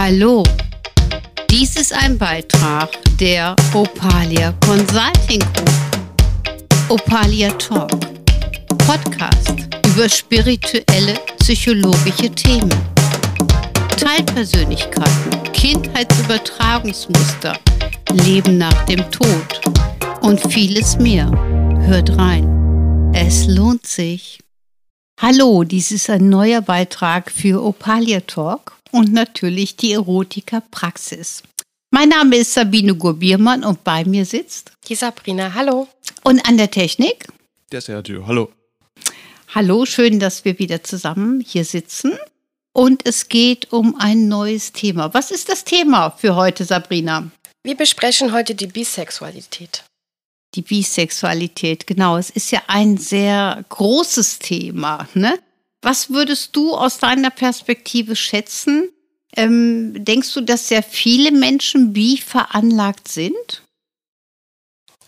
Hallo, dies ist ein Beitrag der Opalia Consulting Group. Opalia Talk, Podcast über spirituelle, psychologische Themen. Teilpersönlichkeiten, Kindheitsübertragungsmuster, Leben nach dem Tod und vieles mehr. Hört rein. Es lohnt sich. Hallo, dies ist ein neuer Beitrag für Opalia Talk und natürlich die Erotiker Praxis. Mein Name ist Sabine Gurbiermann und bei mir sitzt die Sabrina. Hallo. Und an der Technik der Sergio. Hallo. Hallo, schön, dass wir wieder zusammen hier sitzen. Und es geht um ein neues Thema. Was ist das Thema für heute, Sabrina? Wir besprechen heute die Bisexualität. Die Bisexualität, genau. Es ist ja ein sehr großes Thema. Ne? Was würdest du aus deiner Perspektive schätzen? Ähm, denkst du, dass sehr viele Menschen bi veranlagt sind?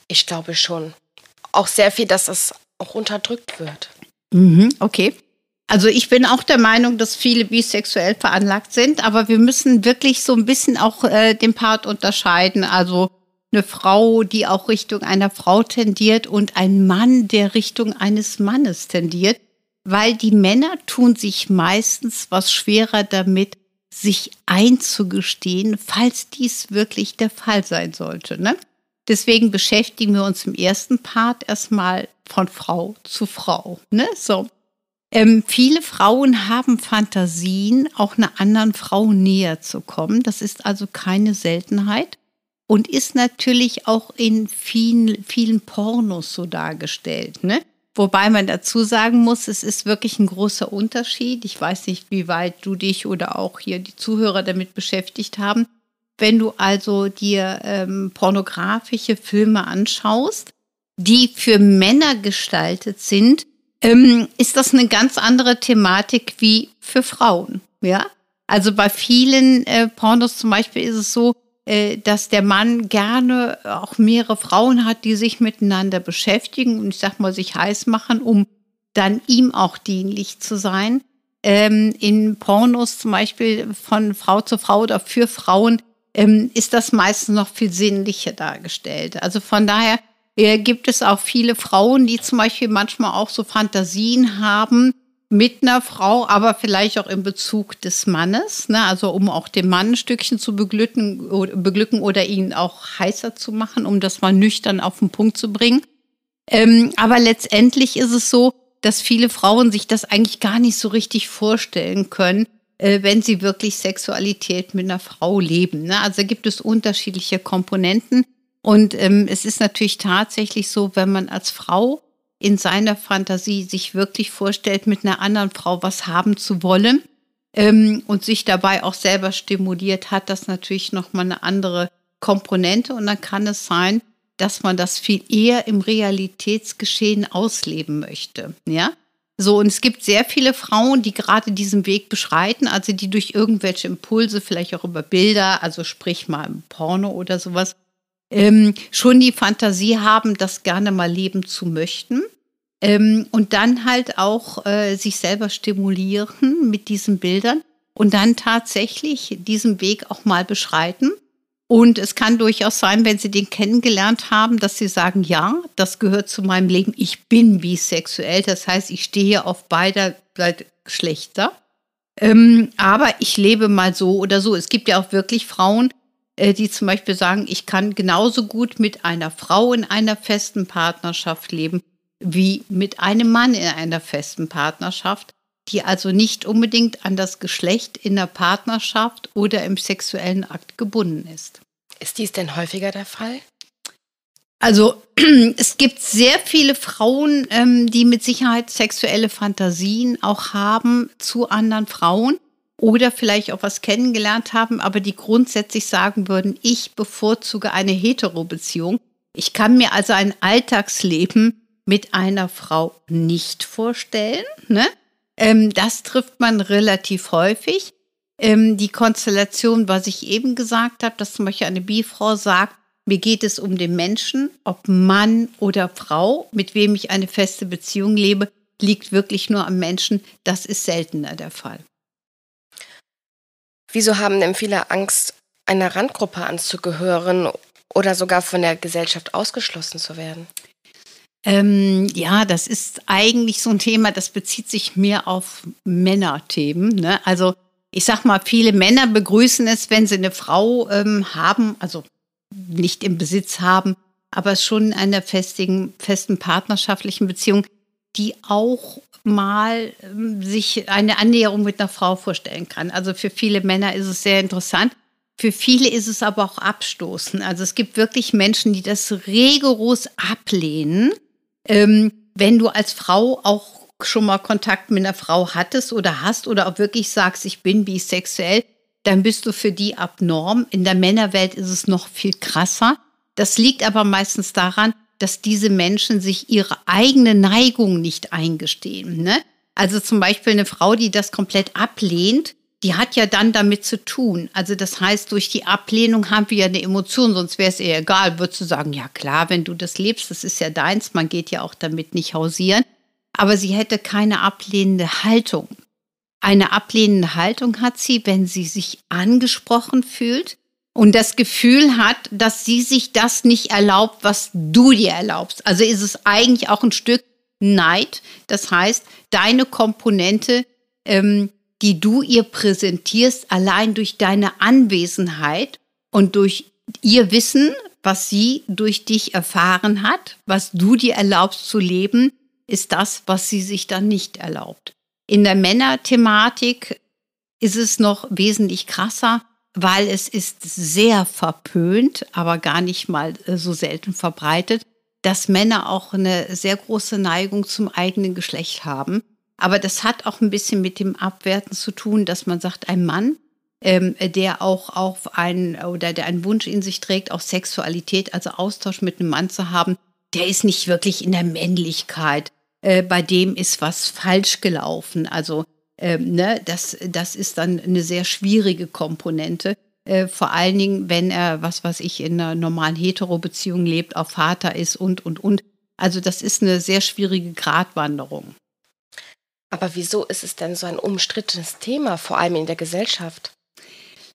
Ich glaube schon. Auch sehr viel, dass es auch unterdrückt wird. Mhm, okay. Also ich bin auch der Meinung, dass viele bisexuell veranlagt sind, aber wir müssen wirklich so ein bisschen auch äh, den Part unterscheiden. Also eine Frau, die auch Richtung einer Frau tendiert und ein Mann, der Richtung eines Mannes tendiert weil die Männer tun sich meistens was schwerer damit, sich einzugestehen, falls dies wirklich der Fall sein sollte. Ne? Deswegen beschäftigen wir uns im ersten Part erstmal von Frau zu Frau. Ne? So. Ähm, viele Frauen haben Fantasien, auch einer anderen Frau näher zu kommen. Das ist also keine Seltenheit und ist natürlich auch in vielen, vielen Pornos so dargestellt. Ne? Wobei man dazu sagen muss, es ist wirklich ein großer Unterschied. Ich weiß nicht, wie weit du dich oder auch hier die Zuhörer damit beschäftigt haben. Wenn du also dir ähm, pornografische Filme anschaust, die für Männer gestaltet sind, ähm, ist das eine ganz andere Thematik wie für Frauen. Ja, also bei vielen äh, Pornos zum Beispiel ist es so, dass der Mann gerne auch mehrere Frauen hat, die sich miteinander beschäftigen und ich sag mal, sich heiß machen, um dann ihm auch dienlich zu sein. Ähm, in Pornos zum Beispiel von Frau zu Frau oder für Frauen ähm, ist das meistens noch viel sinnlicher dargestellt. Also von daher äh, gibt es auch viele Frauen, die zum Beispiel manchmal auch so Fantasien haben, mit einer Frau, aber vielleicht auch in Bezug des Mannes, ne? also um auch den Mann ein Stückchen zu beglücken, beglücken oder ihn auch heißer zu machen, um das mal nüchtern auf den Punkt zu bringen. Ähm, aber letztendlich ist es so, dass viele Frauen sich das eigentlich gar nicht so richtig vorstellen können, äh, wenn sie wirklich Sexualität mit einer Frau leben. Ne? Also gibt es unterschiedliche Komponenten. Und ähm, es ist natürlich tatsächlich so, wenn man als Frau in seiner Fantasie sich wirklich vorstellt, mit einer anderen Frau was haben zu wollen ähm, und sich dabei auch selber stimuliert, hat das natürlich nochmal eine andere Komponente. Und dann kann es sein, dass man das viel eher im Realitätsgeschehen ausleben möchte. Ja? So, und es gibt sehr viele Frauen, die gerade diesen Weg beschreiten, also die durch irgendwelche Impulse, vielleicht auch über Bilder, also sprich mal im Porno oder sowas, ähm, schon die Fantasie haben, das gerne mal leben zu möchten. Ähm, und dann halt auch äh, sich selber stimulieren mit diesen Bildern und dann tatsächlich diesen Weg auch mal beschreiten. Und es kann durchaus sein, wenn Sie den kennengelernt haben, dass Sie sagen, ja, das gehört zu meinem Leben. Ich bin bisexuell. Das heißt, ich stehe auf beider Geschlechter. Ähm, aber ich lebe mal so oder so. Es gibt ja auch wirklich Frauen, die zum Beispiel sagen, ich kann genauso gut mit einer Frau in einer festen Partnerschaft leben wie mit einem Mann in einer festen Partnerschaft, die also nicht unbedingt an das Geschlecht in der Partnerschaft oder im sexuellen Akt gebunden ist. Ist dies denn häufiger der Fall? Also es gibt sehr viele Frauen, ähm, die mit Sicherheit sexuelle Fantasien auch haben zu anderen Frauen oder vielleicht auch was kennengelernt haben, aber die grundsätzlich sagen würden, ich bevorzuge eine Hetero-Beziehung. Ich kann mir also ein Alltagsleben mit einer Frau nicht vorstellen. Ne? Ähm, das trifft man relativ häufig. Ähm, die Konstellation, was ich eben gesagt habe, dass zum Beispiel eine Bifrau sagt, mir geht es um den Menschen, ob Mann oder Frau, mit wem ich eine feste Beziehung lebe, liegt wirklich nur am Menschen. Das ist seltener der Fall. Wieso haben denn viele Angst, einer Randgruppe anzugehören oder sogar von der Gesellschaft ausgeschlossen zu werden? Ähm, ja, das ist eigentlich so ein Thema, das bezieht sich mehr auf Männerthemen. Ne? Also ich sag mal, viele Männer begrüßen es, wenn sie eine Frau ähm, haben, also nicht im Besitz haben, aber schon in einer festigen, festen partnerschaftlichen Beziehung, die auch mal ähm, sich eine Annäherung mit einer Frau vorstellen kann. Also für viele Männer ist es sehr interessant. Für viele ist es aber auch abstoßend. Also es gibt wirklich Menschen, die das rigoros ablehnen. Ähm, wenn du als Frau auch schon mal Kontakt mit einer Frau hattest oder hast oder auch wirklich sagst, ich bin bisexuell, dann bist du für die abnorm. In der Männerwelt ist es noch viel krasser. Das liegt aber meistens daran, dass diese Menschen sich ihre eigene Neigung nicht eingestehen. Ne? Also zum Beispiel eine Frau, die das komplett ablehnt, die hat ja dann damit zu tun. Also das heißt, durch die Ablehnung haben wir ja eine Emotion, sonst wäre es ihr egal. Würdest du sagen, ja klar, wenn du das lebst, das ist ja deins, man geht ja auch damit nicht hausieren. Aber sie hätte keine ablehnende Haltung. Eine ablehnende Haltung hat sie, wenn sie sich angesprochen fühlt und das Gefühl hat, dass sie sich das nicht erlaubt, was du dir erlaubst. Also ist es eigentlich auch ein Stück Neid. Das heißt, deine Komponente, ähm, die du ihr präsentierst, allein durch deine Anwesenheit und durch ihr Wissen, was sie durch dich erfahren hat, was du dir erlaubst zu leben, ist das, was sie sich dann nicht erlaubt. In der Männerthematik ist es noch wesentlich krasser, weil es ist sehr verpönt, aber gar nicht mal äh, so selten verbreitet, dass Männer auch eine sehr große Neigung zum eigenen Geschlecht haben. Aber das hat auch ein bisschen mit dem Abwerten zu tun, dass man sagt, ein Mann, ähm, der auch auf einen oder der einen Wunsch in sich trägt, auch Sexualität, also Austausch mit einem Mann zu haben, der ist nicht wirklich in der Männlichkeit äh, bei dem ist was falsch gelaufen. Also ähm, ne, das, das ist dann eine sehr schwierige Komponente. Äh, vor allen Dingen, wenn er, was weiß ich, in einer normalen Hetero-Beziehung lebt, auch Vater ist und, und, und. Also das ist eine sehr schwierige Gratwanderung. Aber wieso ist es denn so ein umstrittenes Thema, vor allem in der Gesellschaft?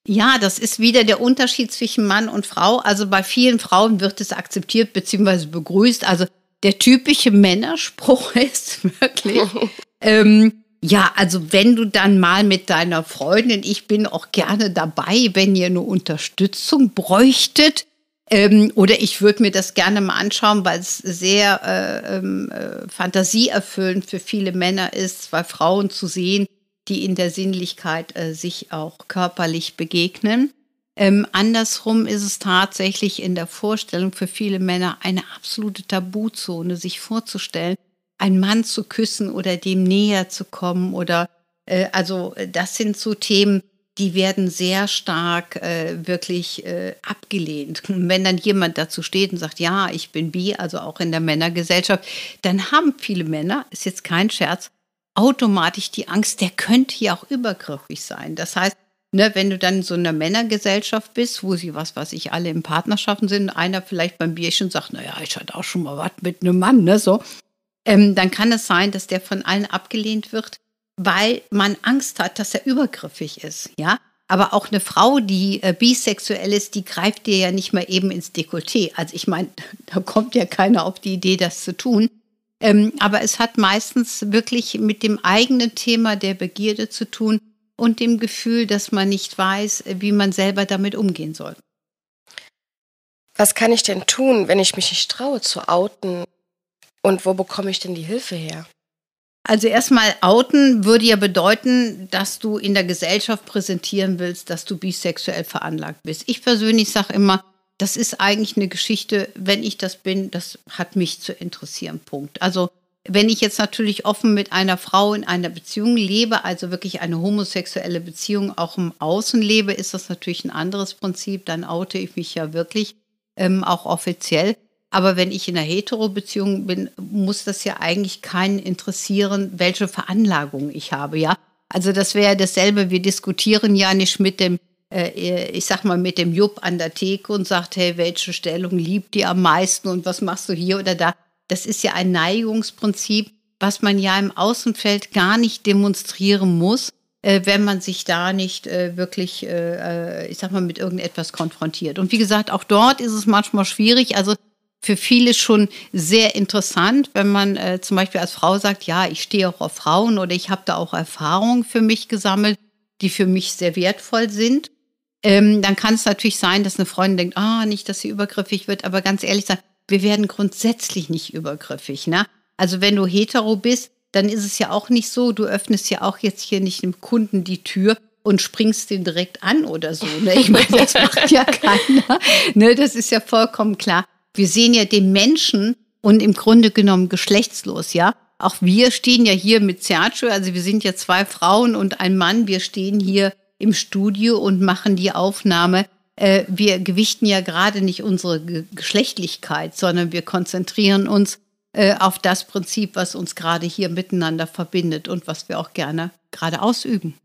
Ja, das ist wieder der Unterschied zwischen Mann und Frau. Also bei vielen Frauen wird es akzeptiert bzw. begrüßt. Also der typische Männerspruch ist wirklich, ähm, ja, also wenn du dann mal mit deiner Freundin, ich bin auch gerne dabei, wenn ihr eine Unterstützung bräuchtet, ähm, oder ich würde mir das gerne mal anschauen, weil es sehr äh, ähm, äh, fantasieerfüllend für viele Männer ist, zwei Frauen zu sehen, die in der Sinnlichkeit äh, sich auch körperlich begegnen. Ähm, andersrum ist es tatsächlich in der Vorstellung für viele Männer eine absolute Tabuzone, sich vorzustellen, einen Mann zu küssen oder dem näher zu kommen oder äh, also das sind so Themen, die werden sehr stark äh, wirklich äh, abgelehnt. wenn dann jemand dazu steht und sagt, ja, ich bin bi, also auch in der Männergesellschaft, dann haben viele Männer, ist jetzt kein Scherz, automatisch die Angst, der könnte ja auch übergriffig sein. Das heißt, Ne, wenn du dann in so einer Männergesellschaft bist, wo sie, was weiß ich, alle in Partnerschaften sind, einer vielleicht beim Bierchen sagt, naja, ich hatte auch schon mal was mit einem Mann, ne, so, ähm, dann kann es sein, dass der von allen abgelehnt wird, weil man Angst hat, dass er übergriffig ist, ja. Aber auch eine Frau, die äh, bisexuell ist, die greift dir ja nicht mal eben ins Dekolleté. Also ich meine, da kommt ja keiner auf die Idee, das zu tun. Ähm, aber es hat meistens wirklich mit dem eigenen Thema der Begierde zu tun und dem Gefühl, dass man nicht weiß, wie man selber damit umgehen soll. Was kann ich denn tun, wenn ich mich nicht traue zu outen? Und wo bekomme ich denn die Hilfe her? Also erstmal outen würde ja bedeuten, dass du in der Gesellschaft präsentieren willst, dass du bisexuell veranlagt bist. Ich persönlich sage immer, das ist eigentlich eine Geschichte, wenn ich das bin, das hat mich zu interessieren. Punkt. Also wenn ich jetzt natürlich offen mit einer Frau in einer Beziehung lebe, also wirklich eine homosexuelle Beziehung auch im Außen lebe, ist das natürlich ein anderes Prinzip. Dann oute ich mich ja wirklich ähm, auch offiziell. Aber wenn ich in einer Hetero-Beziehung bin, muss das ja eigentlich keinen interessieren, welche Veranlagung ich habe, ja. Also das wäre dasselbe. Wir diskutieren ja nicht mit dem, äh, ich sag mal, mit dem Jupp an der Theke und sagt, hey, welche Stellung liebt ihr am meisten und was machst du hier oder da? das ist ja ein Neigungsprinzip, was man ja im Außenfeld gar nicht demonstrieren muss, äh, wenn man sich da nicht äh, wirklich, äh, ich sag mal, mit irgendetwas konfrontiert. Und wie gesagt, auch dort ist es manchmal schwierig. Also für viele schon sehr interessant, wenn man äh, zum Beispiel als Frau sagt, ja, ich stehe auch auf Frauen oder ich habe da auch Erfahrungen für mich gesammelt, die für mich sehr wertvoll sind. Ähm, dann kann es natürlich sein, dass eine Freundin denkt, ah, nicht, dass sie übergriffig wird, aber ganz ehrlich sagen, wir werden grundsätzlich nicht übergriffig. Ne? Also wenn du hetero bist, dann ist es ja auch nicht so, du öffnest ja auch jetzt hier nicht dem Kunden die Tür und springst den direkt an oder so. Ne? Ich meine, das macht ja keiner. Ne? Das ist ja vollkommen klar. Wir sehen ja den Menschen und im Grunde genommen geschlechtslos, ja. Auch wir stehen ja hier mit Sergio, also wir sind ja zwei Frauen und ein Mann, wir stehen hier im Studio und machen die Aufnahme. Äh, wir gewichten ja gerade nicht unsere Geschlechtlichkeit, sondern wir konzentrieren uns äh, auf das Prinzip, was uns gerade hier miteinander verbindet und was wir auch gerne gerade ausüben.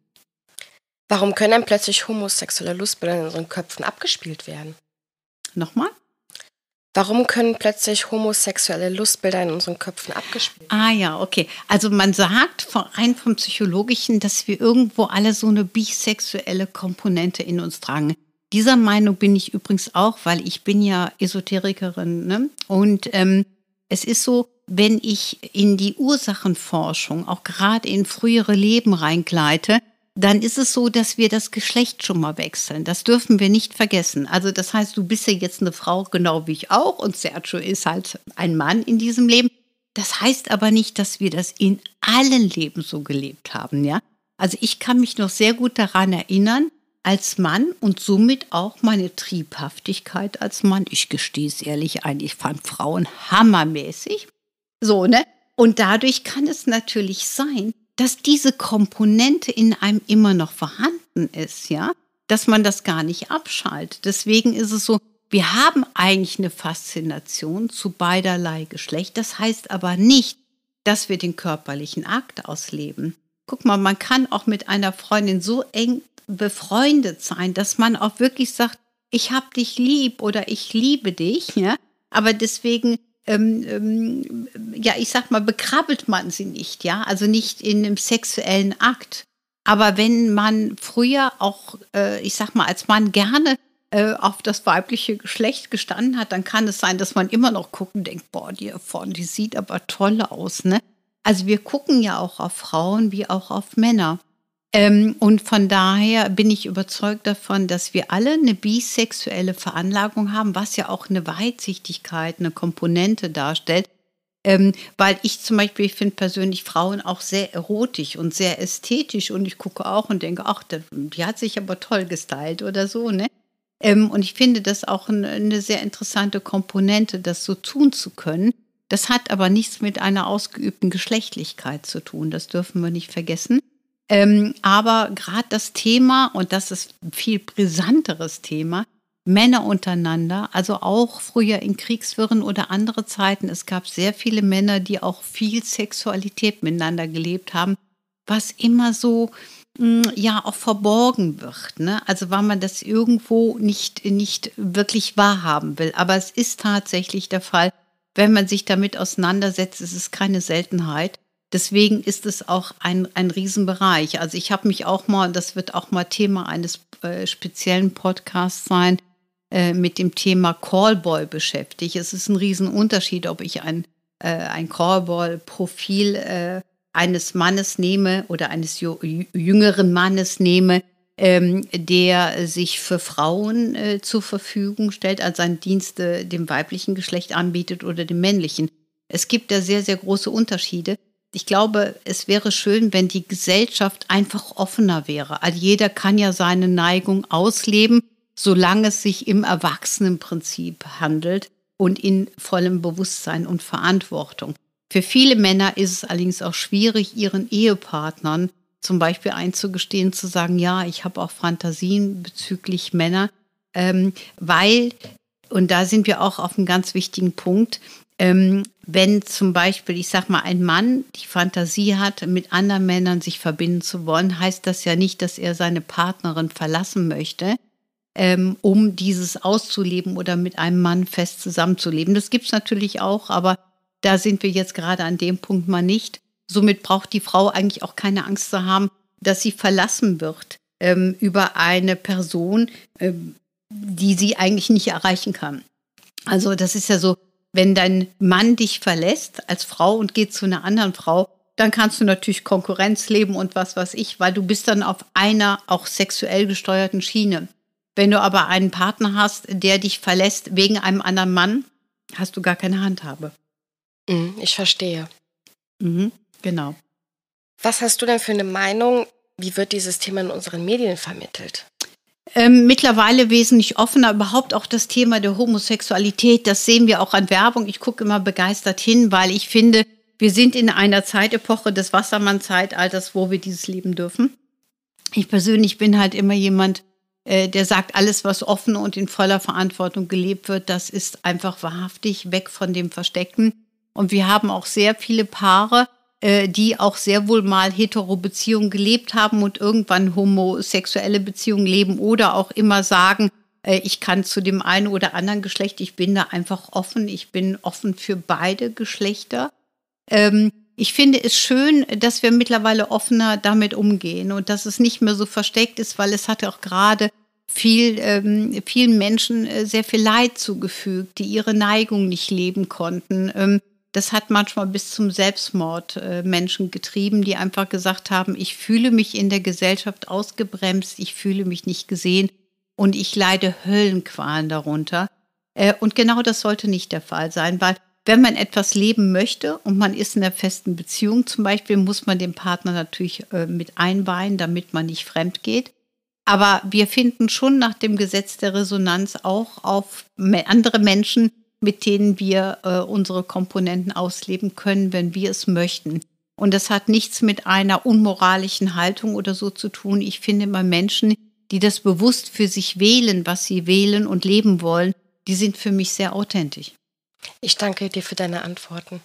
Warum können dann plötzlich homosexuelle Lustbilder in unseren Köpfen abgespielt werden? Nochmal? Warum können plötzlich homosexuelle Lustbilder in unseren Köpfen abgespielt werden? Ah ja, okay. Also man sagt rein vom Psychologischen, dass wir irgendwo alle so eine bisexuelle Komponente in uns tragen. Dieser Meinung bin ich übrigens auch, weil ich bin ja Esoterikerin. Ne? Und ähm, es ist so, wenn ich in die Ursachenforschung, auch gerade in frühere Leben reingleite, dann ist es so, dass wir das Geschlecht schon mal wechseln. Das dürfen wir nicht vergessen. Also das heißt, du bist ja jetzt eine Frau, genau wie ich auch, und Sergio ist halt ein Mann in diesem Leben. Das heißt aber nicht, dass wir das in allen Leben so gelebt haben, ja. Also ich kann mich noch sehr gut daran erinnern, als Mann und somit auch meine Triebhaftigkeit als Mann. Ich gestehe es ehrlich ein, ich fand Frauen hammermäßig. So, ne? Und dadurch kann es natürlich sein, dass diese Komponente in einem immer noch vorhanden ist, ja, dass man das gar nicht abschaltet. Deswegen ist es so, wir haben eigentlich eine Faszination zu beiderlei Geschlecht. Das heißt aber nicht, dass wir den körperlichen Akt ausleben. Guck mal, man kann auch mit einer Freundin so eng befreundet sein, dass man auch wirklich sagt, ich hab dich lieb oder ich liebe dich, ja. Aber deswegen ähm, ähm, ja, ich sag mal, bekrabbelt man sie nicht, ja, also nicht in einem sexuellen Akt. Aber wenn man früher auch, äh, ich sag mal, als Mann gerne äh, auf das weibliche Geschlecht gestanden hat, dann kann es sein, dass man immer noch gucken denkt, boah, die vorne, die sieht aber toll aus, ne? Also wir gucken ja auch auf Frauen wie auch auf Männer. Ähm, und von daher bin ich überzeugt davon, dass wir alle eine bisexuelle Veranlagung haben, was ja auch eine Weitsichtigkeit, eine Komponente darstellt. Ähm, weil ich zum Beispiel, ich finde persönlich Frauen auch sehr erotisch und sehr ästhetisch und ich gucke auch und denke, ach, die hat sich aber toll gestylt oder so, ne? Ähm, und ich finde das auch eine, eine sehr interessante Komponente, das so tun zu können. Das hat aber nichts mit einer ausgeübten Geschlechtlichkeit zu tun, das dürfen wir nicht vergessen. Ähm, aber gerade das Thema, und das ist ein viel brisanteres Thema, Männer untereinander, also auch früher in Kriegswirren oder andere Zeiten, es gab sehr viele Männer, die auch viel Sexualität miteinander gelebt haben, was immer so hm, ja auch verborgen wird. Ne? Also weil man das irgendwo nicht, nicht wirklich wahrhaben will. Aber es ist tatsächlich der Fall, wenn man sich damit auseinandersetzt, es ist keine Seltenheit. Deswegen ist es auch ein, ein Riesenbereich. Also ich habe mich auch mal, das wird auch mal Thema eines äh, speziellen Podcasts sein, äh, mit dem Thema Callboy beschäftigt. Es ist ein Riesenunterschied, ob ich ein, äh, ein Callboy-Profil äh, eines Mannes nehme oder eines jüngeren Mannes nehme, ähm, der sich für Frauen äh, zur Verfügung stellt, also seine Dienste dem weiblichen Geschlecht anbietet oder dem männlichen. Es gibt da sehr, sehr große Unterschiede ich glaube, es wäre schön, wenn die Gesellschaft einfach offener wäre. Also jeder kann ja seine Neigung ausleben, solange es sich im Erwachsenenprinzip handelt und in vollem Bewusstsein und Verantwortung. Für viele Männer ist es allerdings auch schwierig, ihren Ehepartnern zum Beispiel einzugestehen, zu sagen, ja, ich habe auch Fantasien bezüglich Männer, ähm, weil, und da sind wir auch auf einem ganz wichtigen Punkt, ähm, wenn zum Beispiel, ich sag mal, ein Mann die Fantasie hat, mit anderen Männern sich verbinden zu wollen, heißt das ja nicht, dass er seine Partnerin verlassen möchte, ähm, um dieses auszuleben oder mit einem Mann fest zusammenzuleben. Das gibt es natürlich auch, aber da sind wir jetzt gerade an dem Punkt mal nicht. Somit braucht die Frau eigentlich auch keine Angst zu haben, dass sie verlassen wird ähm, über eine Person, ähm, die sie eigentlich nicht erreichen kann. Also das ist ja so, wenn dein Mann dich verlässt als Frau und geht zu einer anderen Frau, dann kannst du natürlich Konkurrenz leben und was weiß ich, weil du bist dann auf einer auch sexuell gesteuerten Schiene. Wenn du aber einen Partner hast, der dich verlässt wegen einem anderen Mann, hast du gar keine Handhabe. Mhm, ich verstehe. Mhm, genau. Was hast du denn für eine Meinung? Wie wird dieses Thema in unseren Medien vermittelt? Ähm, mittlerweile wesentlich offener, überhaupt auch das Thema der Homosexualität, das sehen wir auch an Werbung. Ich gucke immer begeistert hin, weil ich finde, wir sind in einer Zeitepoche des Wassermann-Zeitalters, wo wir dieses leben dürfen. Ich persönlich bin halt immer jemand, äh, der sagt, alles, was offen und in voller Verantwortung gelebt wird, das ist einfach wahrhaftig weg von dem Versteckten. Und wir haben auch sehr viele Paare, die auch sehr wohl mal hetero-Beziehungen gelebt haben und irgendwann homosexuelle Beziehungen leben oder auch immer sagen, äh, ich kann zu dem einen oder anderen Geschlecht, ich bin da einfach offen, ich bin offen für beide Geschlechter. Ähm, ich finde es schön, dass wir mittlerweile offener damit umgehen und dass es nicht mehr so versteckt ist, weil es hat auch gerade viel, ähm, vielen Menschen äh, sehr viel Leid zugefügt, die ihre Neigung nicht leben konnten. Das hat manchmal bis zum Selbstmord äh, Menschen getrieben, die einfach gesagt haben, ich fühle mich in der Gesellschaft ausgebremst, ich fühle mich nicht gesehen und ich leide Höllenqualen darunter. Äh, und genau das sollte nicht der Fall sein, weil wenn man etwas leben möchte und man ist in einer festen Beziehung zum Beispiel, muss man den Partner natürlich äh, mit einweihen, damit man nicht fremd geht. Aber wir finden schon nach dem Gesetz der Resonanz auch auf andere Menschen, mit denen wir äh, unsere Komponenten ausleben können, wenn wir es möchten. Und das hat nichts mit einer unmoralischen Haltung oder so zu tun. Ich finde immer Menschen, die das bewusst für sich wählen, was sie wählen und leben wollen, die sind für mich sehr authentisch. Ich danke dir für deine Antworten.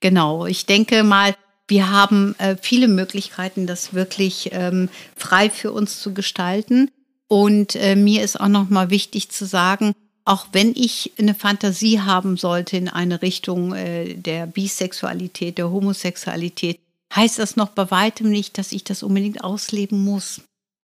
Genau, ich denke mal, wir haben äh, viele Möglichkeiten, das wirklich ähm, frei für uns zu gestalten. Und äh, mir ist auch noch mal wichtig zu sagen, auch wenn ich eine Fantasie haben sollte in eine Richtung äh, der Bisexualität, der Homosexualität, heißt das noch bei weitem nicht, dass ich das unbedingt ausleben muss.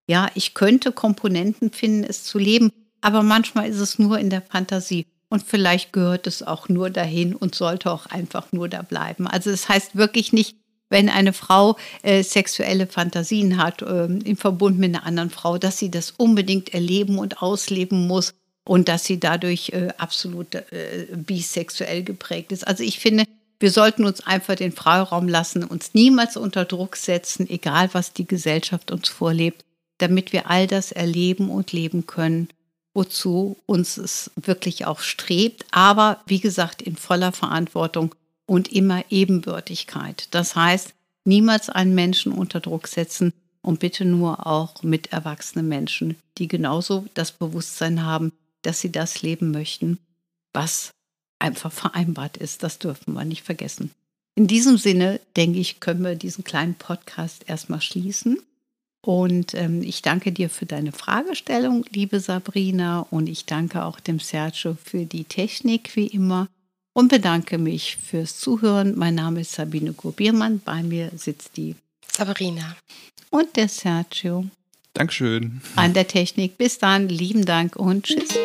Ja, ich könnte Komponenten finden, es zu leben, aber manchmal ist es nur in der Fantasie. Und vielleicht gehört es auch nur dahin und sollte auch einfach nur da bleiben. Also es das heißt wirklich nicht, wenn eine Frau äh, sexuelle Fantasien hat äh, im Verbund mit einer anderen Frau, dass sie das unbedingt erleben und ausleben muss und dass sie dadurch äh, absolut äh, bisexuell geprägt ist. Also ich finde, wir sollten uns einfach den Freiraum lassen, uns niemals unter Druck setzen, egal was die Gesellschaft uns vorlebt, damit wir all das erleben und leben können, wozu uns es wirklich auch strebt. Aber wie gesagt, in voller Verantwortung und immer Ebenbürtigkeit. Das heißt, niemals einen Menschen unter Druck setzen und bitte nur auch mit erwachsenen Menschen, die genauso das Bewusstsein haben, dass sie das leben möchten, was einfach vereinbart ist. Das dürfen wir nicht vergessen. In diesem Sinne, denke ich, können wir diesen kleinen Podcast erstmal schließen. Und ähm, ich danke dir für deine Fragestellung, liebe Sabrina. Und ich danke auch dem Sergio für die Technik, wie immer. Und bedanke mich fürs Zuhören. Mein Name ist Sabine Gurbiermann. Bei mir sitzt die Sabrina. Und der Sergio. Dankeschön. An der Technik. Bis dann. Lieben Dank und tschüss.